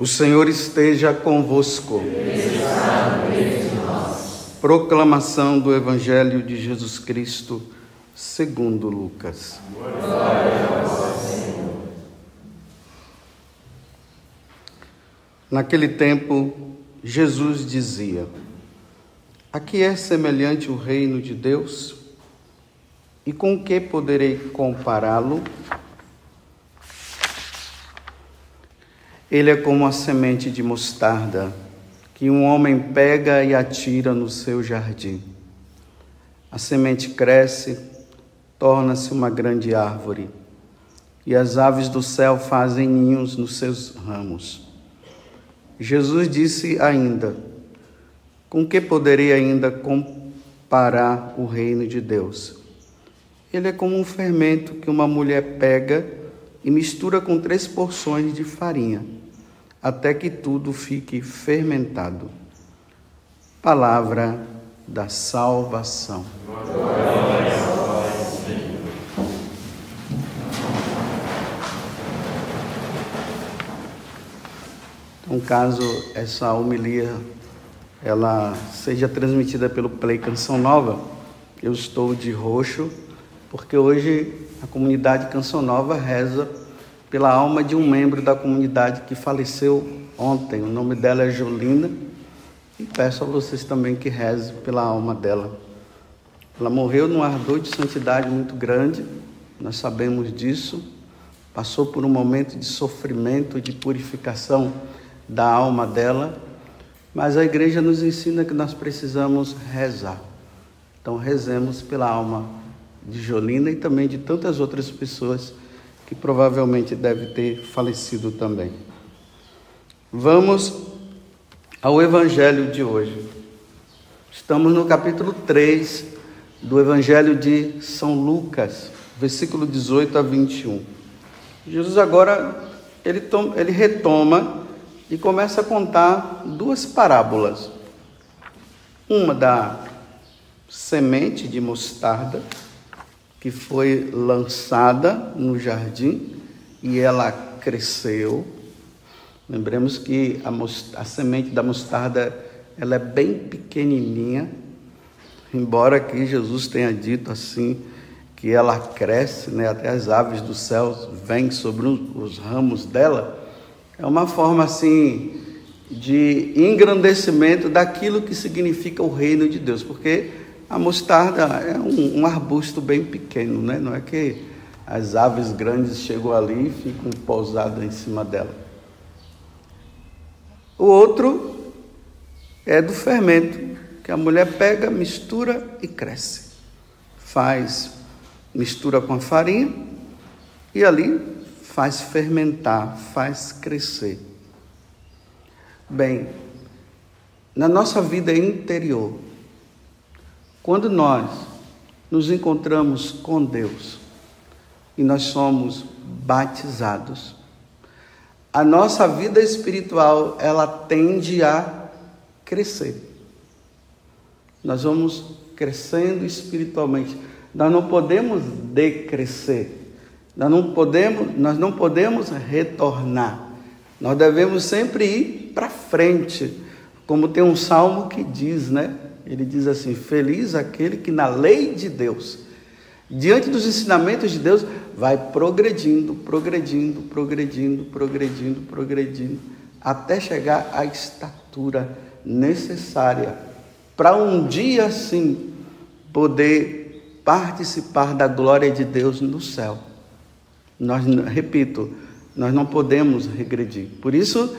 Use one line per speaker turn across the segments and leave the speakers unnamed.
O Senhor esteja convosco. Proclamação do Evangelho de Jesus Cristo, segundo Lucas. Naquele tempo, Jesus dizia: A que é semelhante o reino de Deus? E com que poderei compará-lo? Ele é como a semente de mostarda que um homem pega e atira no seu jardim. A semente cresce, torna-se uma grande árvore, e as aves do céu fazem ninhos nos seus ramos. Jesus disse ainda: Com que poderei ainda comparar o reino de Deus? Ele é como um fermento que uma mulher pega e mistura com três porções de farinha até que tudo fique fermentado. Palavra da salvação. Então, caso essa homilia ela seja transmitida pelo Play Canção Nova, eu estou de roxo, porque hoje a comunidade Canção Nova reza pela alma de um membro da comunidade que faleceu ontem. O nome dela é Jolina. E peço a vocês também que rezem pela alma dela. Ela morreu num ardor de santidade muito grande, nós sabemos disso. Passou por um momento de sofrimento, de purificação da alma dela, mas a igreja nos ensina que nós precisamos rezar. Então, rezemos pela alma de Jolina e também de tantas outras pessoas que provavelmente deve ter falecido também. Vamos ao Evangelho de hoje. Estamos no capítulo 3 do Evangelho de São Lucas, versículo 18 a 21. Jesus agora ele, toma, ele retoma e começa a contar duas parábolas. Uma da semente de mostarda que foi lançada no jardim e ela cresceu. Lembremos que a, a semente da mostarda ela é bem pequenininha, embora aqui Jesus tenha dito assim que ela cresce, né, até as aves dos céus vêm sobre os ramos dela. É uma forma assim de engrandecimento daquilo que significa o reino de Deus, porque a mostarda é um, um, arbusto bem pequeno, né? não é que as aves grandes chegam ali e ficam pousadas em cima dela. O outro é do fermento, que a mulher pega, mistura e cresce. Faz, mistura com a farinha e ali faz fermentar, faz crescer. Bem, na nossa vida interior, quando nós nos encontramos com Deus e nós somos batizados, a nossa vida espiritual ela tende a crescer. Nós vamos crescendo espiritualmente. Nós não podemos decrescer. Nós não podemos, nós não podemos retornar. Nós devemos sempre ir para frente. Como tem um salmo que diz, né? Ele diz assim: Feliz aquele que na lei de Deus, diante dos ensinamentos de Deus, vai progredindo, progredindo, progredindo, progredindo, progredindo, até chegar à estatura necessária para um dia sim poder participar da glória de Deus no céu. Nós, repito, nós não podemos regredir. Por isso,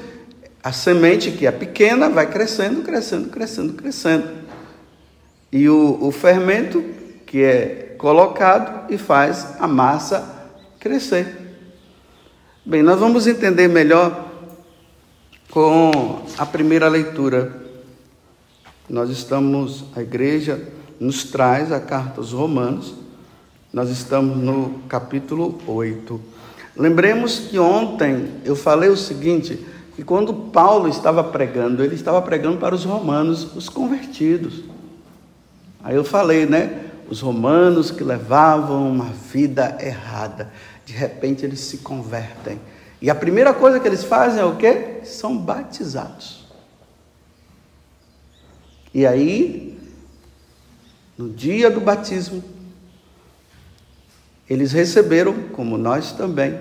a semente que é pequena vai crescendo, crescendo, crescendo, crescendo e o, o fermento que é colocado e faz a massa crescer. Bem, nós vamos entender melhor com a primeira leitura. Nós estamos, a igreja nos traz a carta aos Romanos, nós estamos no capítulo 8. Lembremos que ontem eu falei o seguinte: que quando Paulo estava pregando, ele estava pregando para os romanos, os convertidos. Aí eu falei, né? Os romanos que levavam uma vida errada, de repente eles se convertem E a primeira coisa que eles fazem é o quê? São batizados. E aí, no dia do batismo, eles receberam, como nós também,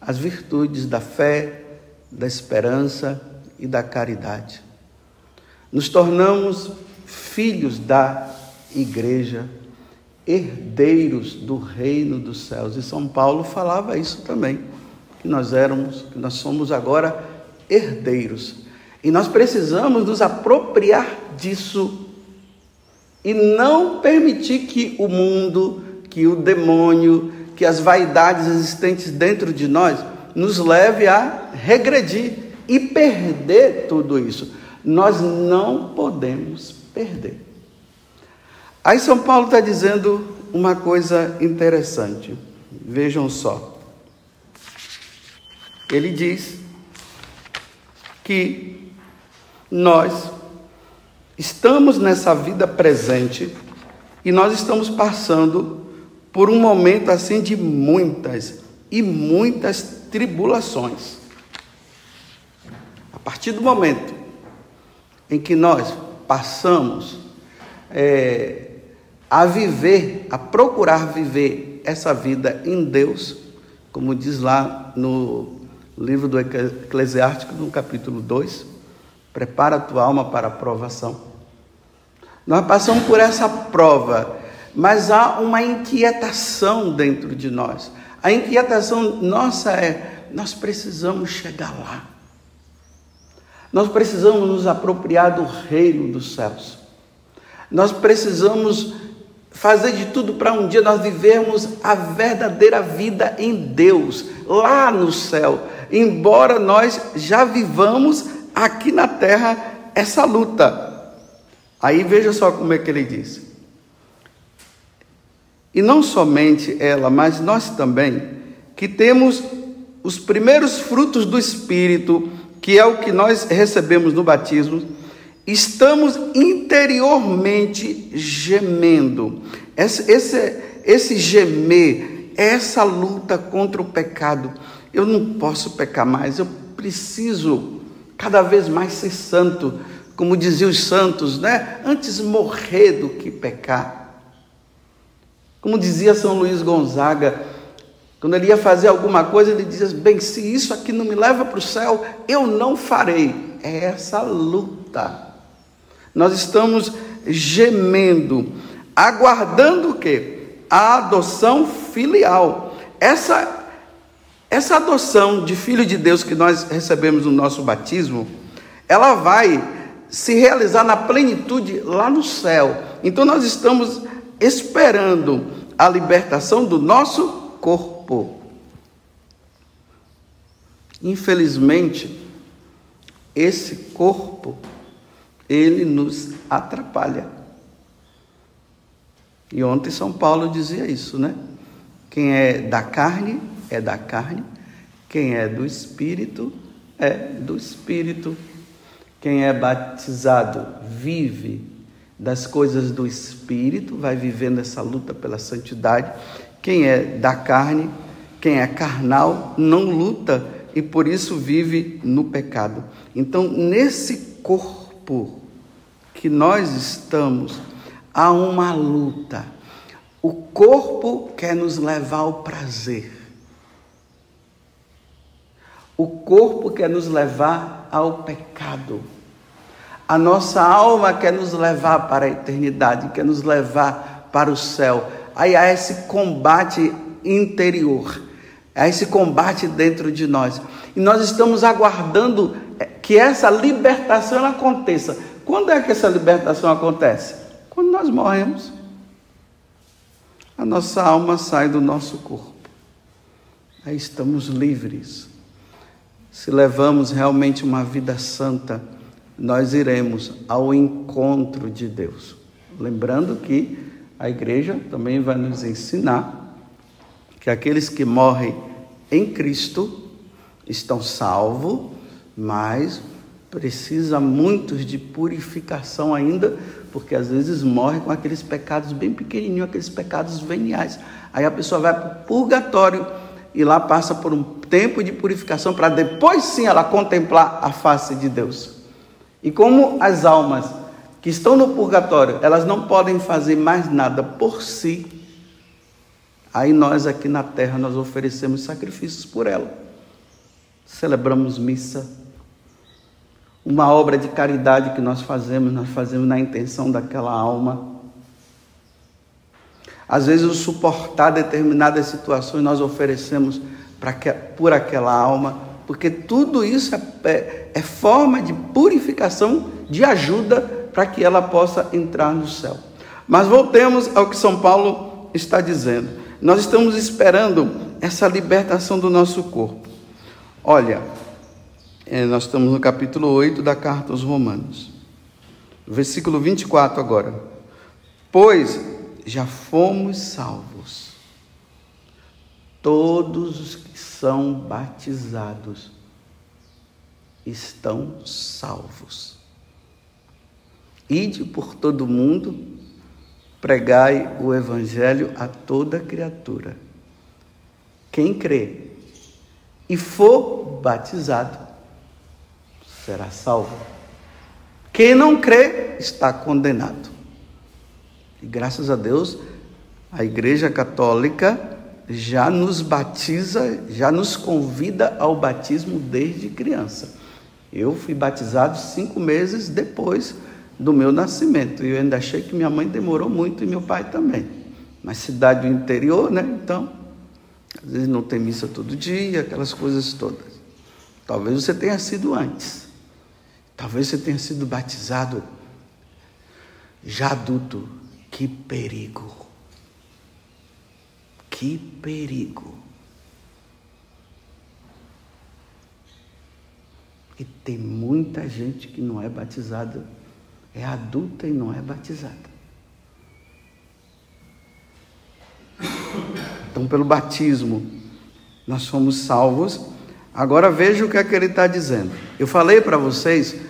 as virtudes da fé, da esperança e da caridade. Nos tornamos filhos da igreja, herdeiros do reino dos céus. E São Paulo falava isso também, que nós éramos, que nós somos agora herdeiros. E nós precisamos nos apropriar disso e não permitir que o mundo, que o demônio, que as vaidades existentes dentro de nós nos leve a regredir e perder tudo isso. Nós não podemos perder. Aí São Paulo está dizendo uma coisa interessante. Vejam só. Ele diz que nós estamos nessa vida presente e nós estamos passando por um momento assim de muitas e muitas tribulações. A partir do momento em que nós passamos é, a viver, a procurar viver essa vida em Deus, como diz lá no livro do Eclesiástico, no capítulo 2, prepara a tua alma para a provação. Nós passamos por essa prova, mas há uma inquietação dentro de nós. A inquietação nossa é: nós precisamos chegar lá. Nós precisamos nos apropriar do reino dos céus. Nós precisamos fazer de tudo para um dia nós vivermos a verdadeira vida em Deus, lá no céu. Embora nós já vivamos aqui na terra essa luta. Aí veja só como é que ele diz. E não somente ela, mas nós também, que temos os primeiros frutos do Espírito, que é o que nós recebemos no batismo, estamos interiormente gemendo. Esse, esse, esse gemer, essa luta contra o pecado. Eu não posso pecar mais, eu preciso cada vez mais ser santo como diziam os santos, né? Antes morrer do que pecar. Como dizia São Luís Gonzaga, quando ele ia fazer alguma coisa, ele dizia: Bem, se isso aqui não me leva para o céu, eu não farei. É essa luta. Nós estamos gemendo, aguardando o quê? A adoção filial. Essa, essa adoção de filho de Deus que nós recebemos no nosso batismo, ela vai se realizar na plenitude lá no céu. Então nós estamos esperando a libertação do nosso corpo. Infelizmente, esse corpo ele nos atrapalha. E ontem São Paulo dizia isso, né? Quem é da carne é da carne, quem é do espírito é do espírito. Quem é batizado vive das coisas do espírito, vai vivendo essa luta pela santidade. Quem é da carne, quem é carnal, não luta e por isso vive no pecado. Então, nesse corpo que nós estamos, há uma luta. O corpo quer nos levar ao prazer. O corpo quer nos levar ao pecado. A nossa alma quer nos levar para a eternidade, quer nos levar para o céu. Aí há esse combate interior, há esse combate dentro de nós. E nós estamos aguardando que essa libertação aconteça. Quando é que essa libertação acontece? Quando nós morremos. A nossa alma sai do nosso corpo. Aí estamos livres se levamos realmente uma vida santa, nós iremos ao encontro de Deus. Lembrando que a igreja também vai nos ensinar que aqueles que morrem em Cristo estão salvos, mas precisa muitos de purificação ainda, porque às vezes morre com aqueles pecados bem pequenininhos, aqueles pecados veniais. Aí a pessoa vai para o purgatório e lá passa por um tempo de purificação para depois sim ela contemplar a face de Deus. E como as almas que estão no purgatório, elas não podem fazer mais nada por si, aí nós aqui na terra nós oferecemos sacrifícios por ela. Celebramos missa, uma obra de caridade que nós fazemos, nós fazemos na intenção daquela alma. Às vezes, o suportar determinadas situações nós oferecemos que, por aquela alma, porque tudo isso é, é, é forma de purificação, de ajuda para que ela possa entrar no céu. Mas voltemos ao que São Paulo está dizendo. Nós estamos esperando essa libertação do nosso corpo. Olha, nós estamos no capítulo 8 da carta aos Romanos, versículo 24 agora. Pois já fomos salvos, todos os que são batizados estão salvos. Ide por todo mundo, pregai o evangelho a toda criatura. Quem crê e for batizado será salvo. Quem não crê está condenado. E graças a Deus, a Igreja Católica já nos batiza, já nos convida ao batismo desde criança. Eu fui batizado cinco meses depois do meu nascimento. E eu ainda achei que minha mãe demorou muito e meu pai também. Mas cidade do interior, né? Então, às vezes não tem missa todo dia, aquelas coisas todas. Talvez você tenha sido antes. Talvez você tenha sido batizado já adulto. Que perigo! Que perigo! E tem muita gente que não é batizada, é adulta e não é batizada. Então, pelo batismo, nós somos salvos. Agora veja o que é que ele está dizendo. Eu falei para vocês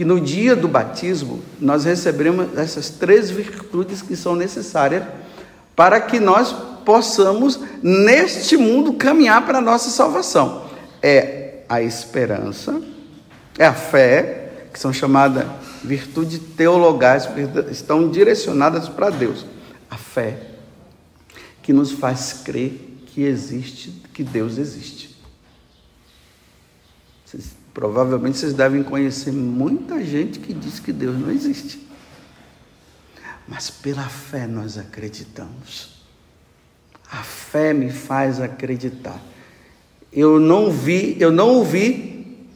que no dia do batismo nós recebemos essas três virtudes que são necessárias para que nós possamos, neste mundo, caminhar para a nossa salvação. É a esperança, é a fé, que são chamadas virtudes teologais, porque estão direcionadas para Deus. A fé, que nos faz crer que existe, que Deus existe. Provavelmente vocês devem conhecer muita gente que diz que Deus não existe. Mas pela fé nós acreditamos. A fé me faz acreditar. Eu não vi, eu não ouvi,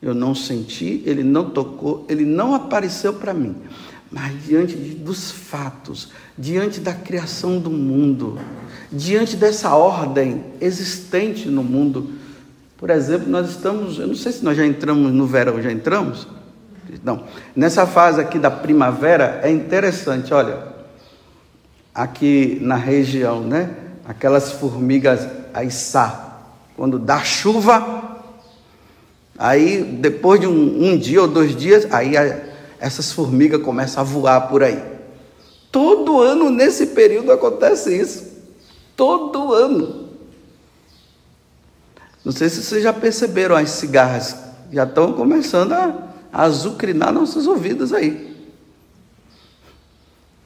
eu não senti, ele não tocou, ele não apareceu para mim. Mas diante dos fatos, diante da criação do mundo, diante dessa ordem existente no mundo, por exemplo, nós estamos, eu não sei se nós já entramos no verão, já entramos? Não. Nessa fase aqui da primavera é interessante, olha, aqui na região, né? Aquelas formigas aiçá, quando dá chuva, aí depois de um, um dia ou dois dias, aí a, essas formigas começam a voar por aí. Todo ano nesse período acontece isso. Todo ano. Não sei se vocês já perceberam, as cigarras já estão começando a, azucrinar nossos ouvidos aí.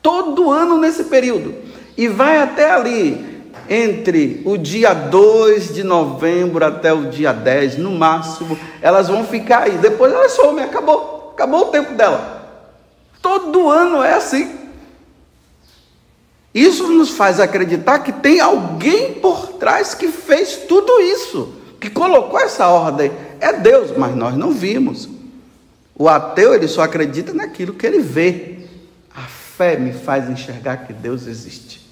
Todo ano nesse período. E vai até ali, entre o dia 2 de novembro até o dia 10, no máximo, elas vão ficar aí. Depois elas somem, acabou. Acabou o tempo dela. Todo ano é assim. Isso nos faz acreditar que tem alguém por trás que fez tudo isso que colocou essa ordem é Deus, mas nós não vimos. O ateu, ele só acredita naquilo que ele vê. A fé me faz enxergar que Deus existe.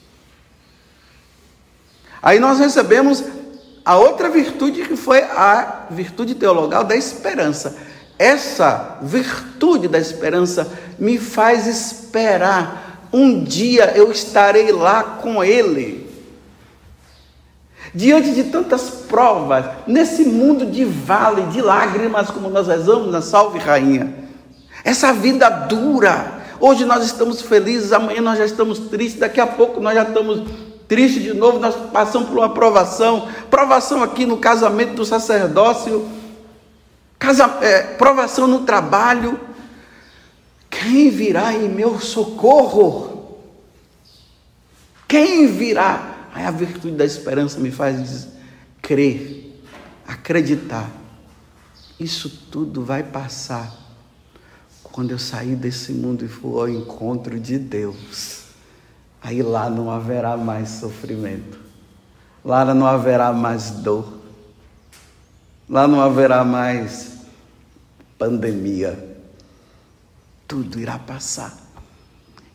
Aí nós recebemos a outra virtude que foi a virtude teologal da esperança. Essa virtude da esperança me faz esperar. Um dia eu estarei lá com Ele diante de tantas provas, nesse mundo de vale, de lágrimas, como nós rezamos na Salve Rainha, essa vida dura. Hoje nós estamos felizes, amanhã nós já estamos tristes, daqui a pouco nós já estamos triste de novo, nós passamos por uma provação, provação aqui no casamento do sacerdócio, casa, é, provação no trabalho. Quem virá em meu socorro? Quem virá? Aí a virtude da esperança me faz crer, acreditar. Isso tudo vai passar quando eu sair desse mundo e for ao encontro de Deus. Aí lá não haverá mais sofrimento, lá não haverá mais dor, lá não haverá mais pandemia. Tudo irá passar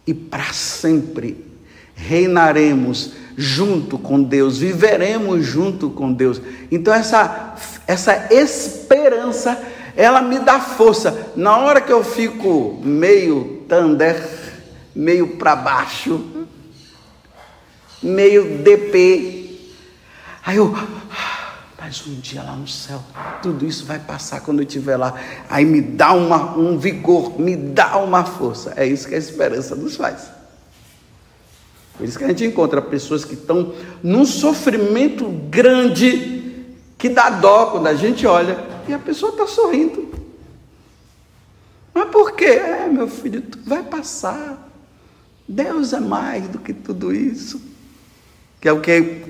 e para sempre reinaremos junto com Deus, viveremos junto com Deus. Então essa essa esperança, ela me dá força. Na hora que eu fico meio tander, meio para baixo, meio DP. Aí eu, mas um dia lá no céu, tudo isso vai passar quando eu estiver lá. Aí me dá uma, um vigor, me dá uma força. É isso que a esperança nos faz. Por isso que a gente encontra pessoas que estão num sofrimento grande, que dá dó quando a gente olha, e a pessoa está sorrindo. Mas por quê? É, meu filho, vai passar. Deus é mais do que tudo isso que é o que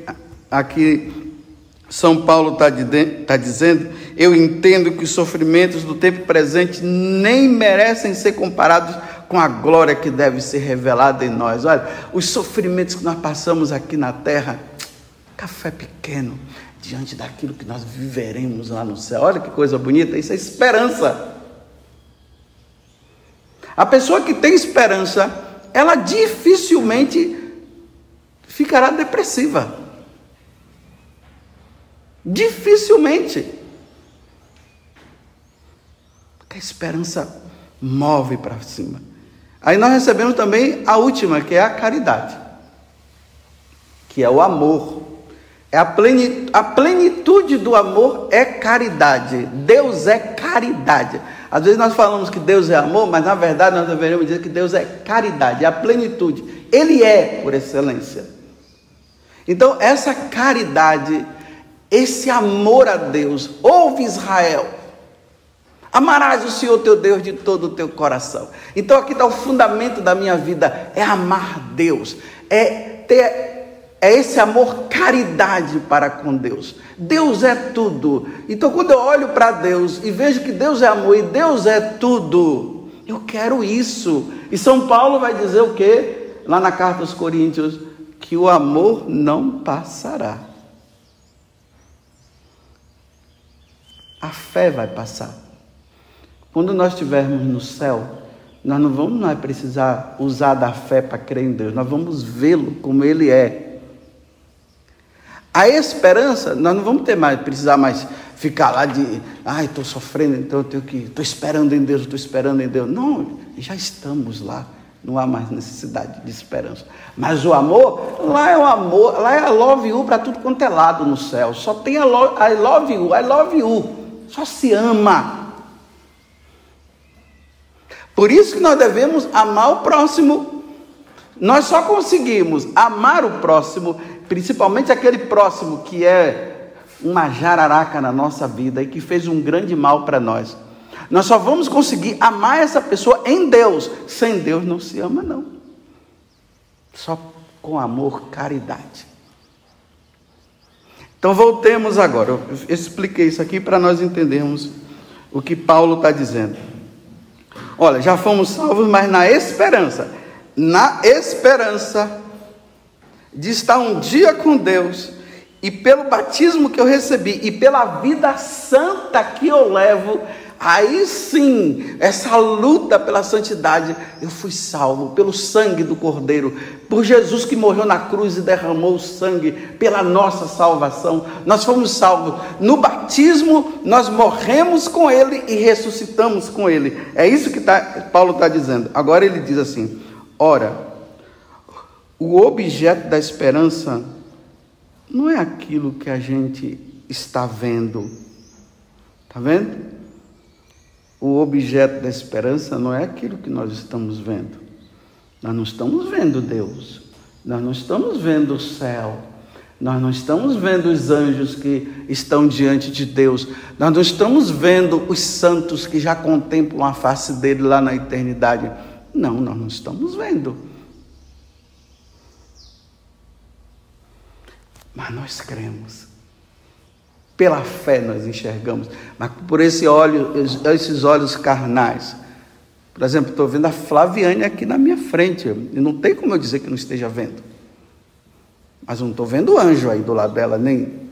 aqui São Paulo está tá dizendo, eu entendo que os sofrimentos do tempo presente nem merecem ser comparados com a glória que deve ser revelada em nós. Olha, os sofrimentos que nós passamos aqui na terra, café pequeno, diante daquilo que nós viveremos lá no céu. Olha que coisa bonita, isso é esperança. A pessoa que tem esperança, ela dificilmente ficará depressiva. Dificilmente. Porque a esperança move para cima. Aí nós recebemos também a última, que é a caridade, que é o amor. É a plenitude, a plenitude do amor é caridade. Deus é caridade. Às vezes nós falamos que Deus é amor, mas na verdade nós deveríamos dizer que Deus é caridade, é a plenitude. Ele é por excelência. Então, essa caridade, esse amor a Deus, ouve Israel, amarás o Senhor teu Deus de todo o teu coração. Então, aqui está o fundamento da minha vida: é amar Deus, é ter é esse amor caridade para com Deus. Deus é tudo. Então, quando eu olho para Deus e vejo que Deus é amor e Deus é tudo, eu quero isso. E São Paulo vai dizer o que? Lá na carta aos Coríntios, que o amor não passará. A fé vai passar. Quando nós estivermos no céu, nós não vamos mais precisar usar da fé para crer em Deus, nós vamos vê-lo como ele é. A esperança, nós não vamos ter mais, precisar mais ficar lá de, ai, estou sofrendo, então eu tenho que, estou esperando em Deus, estou esperando em Deus. Não, já estamos lá. Não há mais necessidade de esperança. Mas o amor, lá é o amor, lá é a love you para tudo quanto é lado no céu. Só tem a love, I love you, I love you. Só se ama. Por isso que nós devemos amar o próximo. Nós só conseguimos amar o próximo, principalmente aquele próximo que é uma jararaca na nossa vida e que fez um grande mal para nós. Nós só vamos conseguir amar essa pessoa em Deus. Sem Deus não se ama, não. Só com amor, caridade. Então voltemos agora. Eu expliquei isso aqui para nós entendermos o que Paulo está dizendo. Olha, já fomos salvos, mas na esperança, na esperança de estar um dia com Deus, e pelo batismo que eu recebi, e pela vida santa que eu levo, Aí sim, essa luta pela santidade, eu fui salvo pelo sangue do Cordeiro, por Jesus que morreu na cruz e derramou o sangue pela nossa salvação. Nós fomos salvos. No batismo, nós morremos com Ele e ressuscitamos com Ele. É isso que tá, Paulo está dizendo. Agora ele diz assim: ora, o objeto da esperança não é aquilo que a gente está vendo. Está vendo? O objeto da esperança não é aquilo que nós estamos vendo. Nós não estamos vendo Deus. Nós não estamos vendo o céu. Nós não estamos vendo os anjos que estão diante de Deus. Nós não estamos vendo os santos que já contemplam a face dele lá na eternidade. Não, nós não estamos vendo. Mas nós cremos. Pela fé nós enxergamos. Mas por esse olho, esses olhos carnais. Por exemplo, estou vendo a Flaviane aqui na minha frente. E não tem como eu dizer que não esteja vendo. Mas não estou vendo anjo aí do lado dela, nem.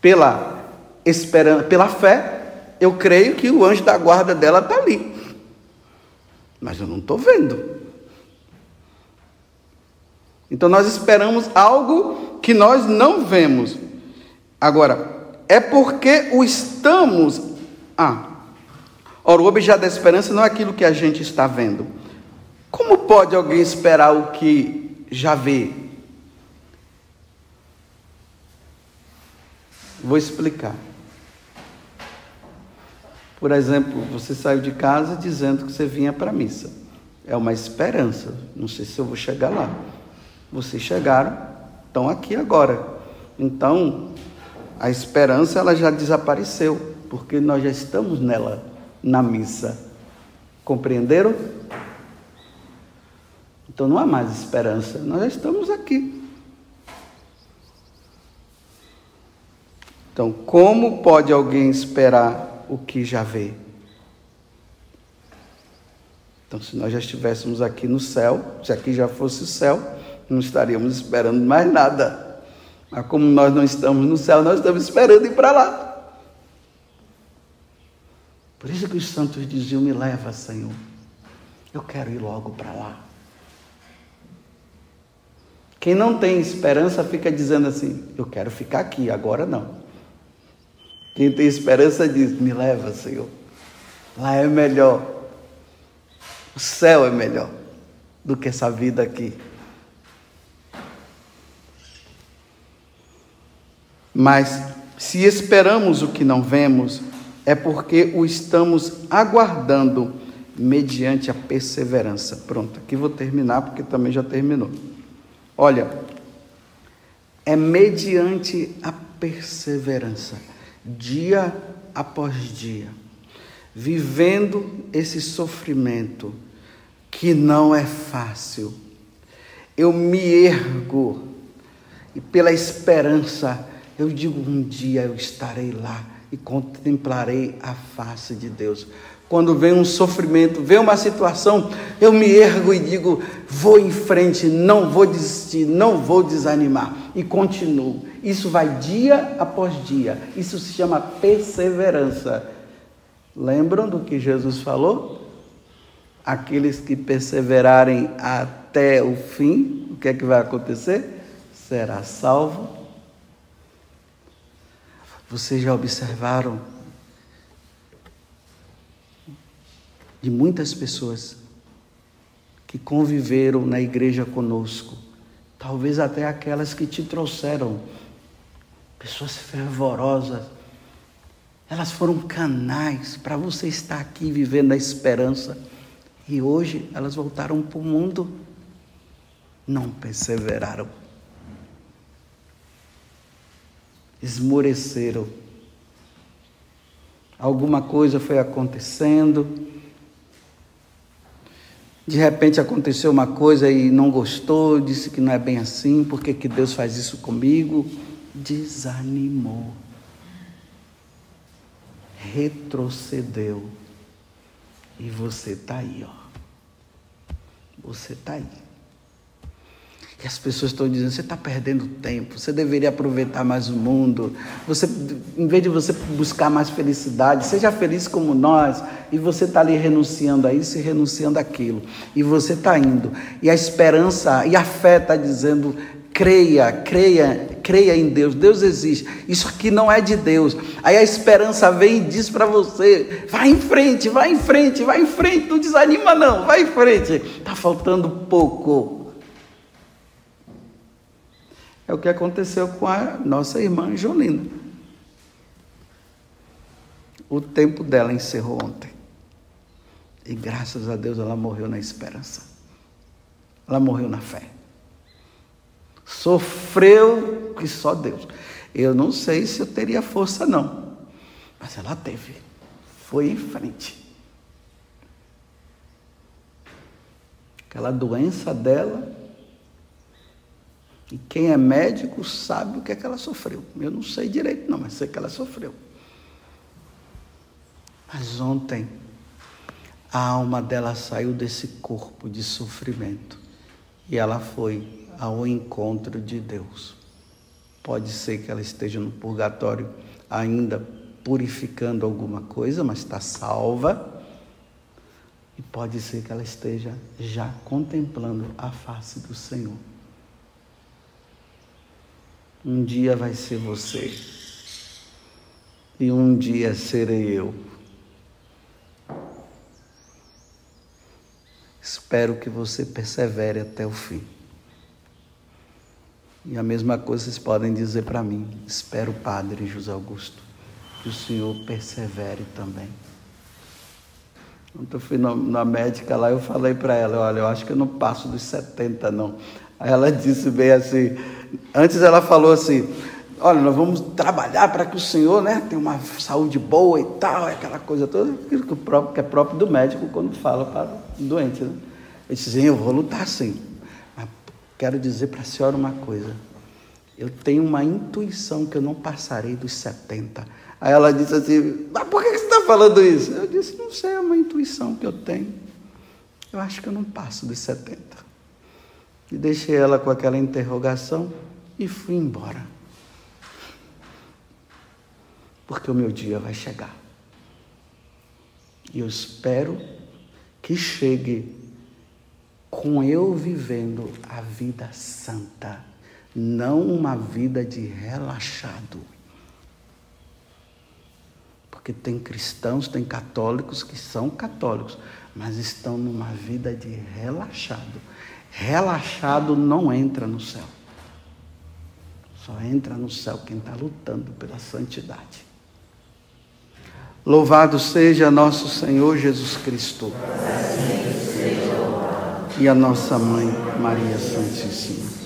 Pela esperança, pela fé, eu creio que o anjo da guarda dela está ali. Mas eu não estou vendo. Então nós esperamos algo que nós não vemos. Agora, é porque o estamos. Ah, ora, o objeto da esperança não é aquilo que a gente está vendo. Como pode alguém esperar o que já vê. Vou explicar. Por exemplo, você saiu de casa dizendo que você vinha para a missa. É uma esperança. Não sei se eu vou chegar lá. Vocês chegaram, estão aqui agora. Então, a esperança ela já desapareceu, porque nós já estamos nela na missa. Compreenderam? Então não há mais esperança, nós já estamos aqui. Então, como pode alguém esperar o que já vê? Então, se nós já estivéssemos aqui no céu, se aqui já fosse o céu, não estaríamos esperando mais nada. Mas como nós não estamos no céu, nós estamos esperando ir para lá. Por isso que os santos diziam: Me leva, Senhor. Eu quero ir logo para lá. Quem não tem esperança fica dizendo assim: Eu quero ficar aqui, agora não. Quem tem esperança diz: Me leva, Senhor. Lá é melhor. O céu é melhor do que essa vida aqui. Mas se esperamos o que não vemos, é porque o estamos aguardando mediante a perseverança. Pronto, aqui vou terminar porque também já terminou. Olha, é mediante a perseverança, dia após dia, vivendo esse sofrimento que não é fácil. Eu me ergo e pela esperança eu digo um dia eu estarei lá e contemplarei a face de Deus. Quando vem um sofrimento, vem uma situação, eu me ergo e digo: vou em frente, não vou desistir, não vou desanimar e continuo. Isso vai dia após dia. Isso se chama perseverança. Lembram do que Jesus falou? Aqueles que perseverarem até o fim, o que é que vai acontecer? Será salvo. Vocês já observaram de muitas pessoas que conviveram na igreja conosco, talvez até aquelas que te trouxeram, pessoas fervorosas, elas foram canais para você estar aqui vivendo a esperança. E hoje elas voltaram para o mundo, não perseveraram, esmoreceram. Alguma coisa foi acontecendo, de repente aconteceu uma coisa e não gostou, disse que não é bem assim, por que Deus faz isso comigo? Desanimou. Retrocedeu. E você está aí, ó. Você está aí. E as pessoas estão dizendo: você está perdendo tempo, você deveria aproveitar mais o mundo. Você, em vez de você buscar mais felicidade, seja feliz como nós. E você está ali renunciando a isso e renunciando àquilo. E você está indo. E a esperança e a fé está dizendo: creia, creia, creia em Deus. Deus existe. Isso aqui não é de Deus. Aí a esperança vem e diz para você: vai em frente, vai em frente, vai em frente. Não desanima, não, vai em frente. Está faltando pouco. É o que aconteceu com a nossa irmã Jolina. O tempo dela encerrou ontem. E graças a Deus ela morreu na esperança. Ela morreu na fé. Sofreu que só Deus. Eu não sei se eu teria força, não. Mas ela teve. Foi em frente. Aquela doença dela. E quem é médico sabe o que é que ela sofreu. Eu não sei direito, não, mas sei que ela sofreu. Mas ontem, a alma dela saiu desse corpo de sofrimento e ela foi ao encontro de Deus. Pode ser que ela esteja no purgatório ainda purificando alguma coisa, mas está salva. E pode ser que ela esteja já contemplando a face do Senhor. Um dia vai ser você, e um dia serei eu. Espero que você persevere até o fim. E a mesma coisa vocês podem dizer para mim. Espero, Padre José Augusto, que o Senhor persevere também. Quando eu fui na médica lá, eu falei para ela, olha, eu acho que eu não passo dos 70, não. Aí ela disse bem assim, antes ela falou assim, olha, nós vamos trabalhar para que o senhor né, tenha uma saúde boa e tal, aquela coisa toda, aquilo que, próprio, que é próprio do médico quando fala para o doente. Né? Eu disse, eu vou lutar sim. Mas quero dizer para a senhora uma coisa. Eu tenho uma intuição que eu não passarei dos 70. Aí ela disse assim, mas por que você está falando isso? Eu disse, não sei, é uma intuição que eu tenho. Eu acho que eu não passo dos 70. E deixei ela com aquela interrogação e fui embora porque o meu dia vai chegar. E eu espero que chegue com eu vivendo a vida santa, não uma vida de relaxado. Porque tem cristãos, tem católicos que são católicos, mas estão numa vida de relaxado. Relaxado não entra no céu. Só entra no céu quem está lutando pela santidade. Louvado seja nosso Senhor Jesus Cristo. E a nossa mãe, Maria Santíssima.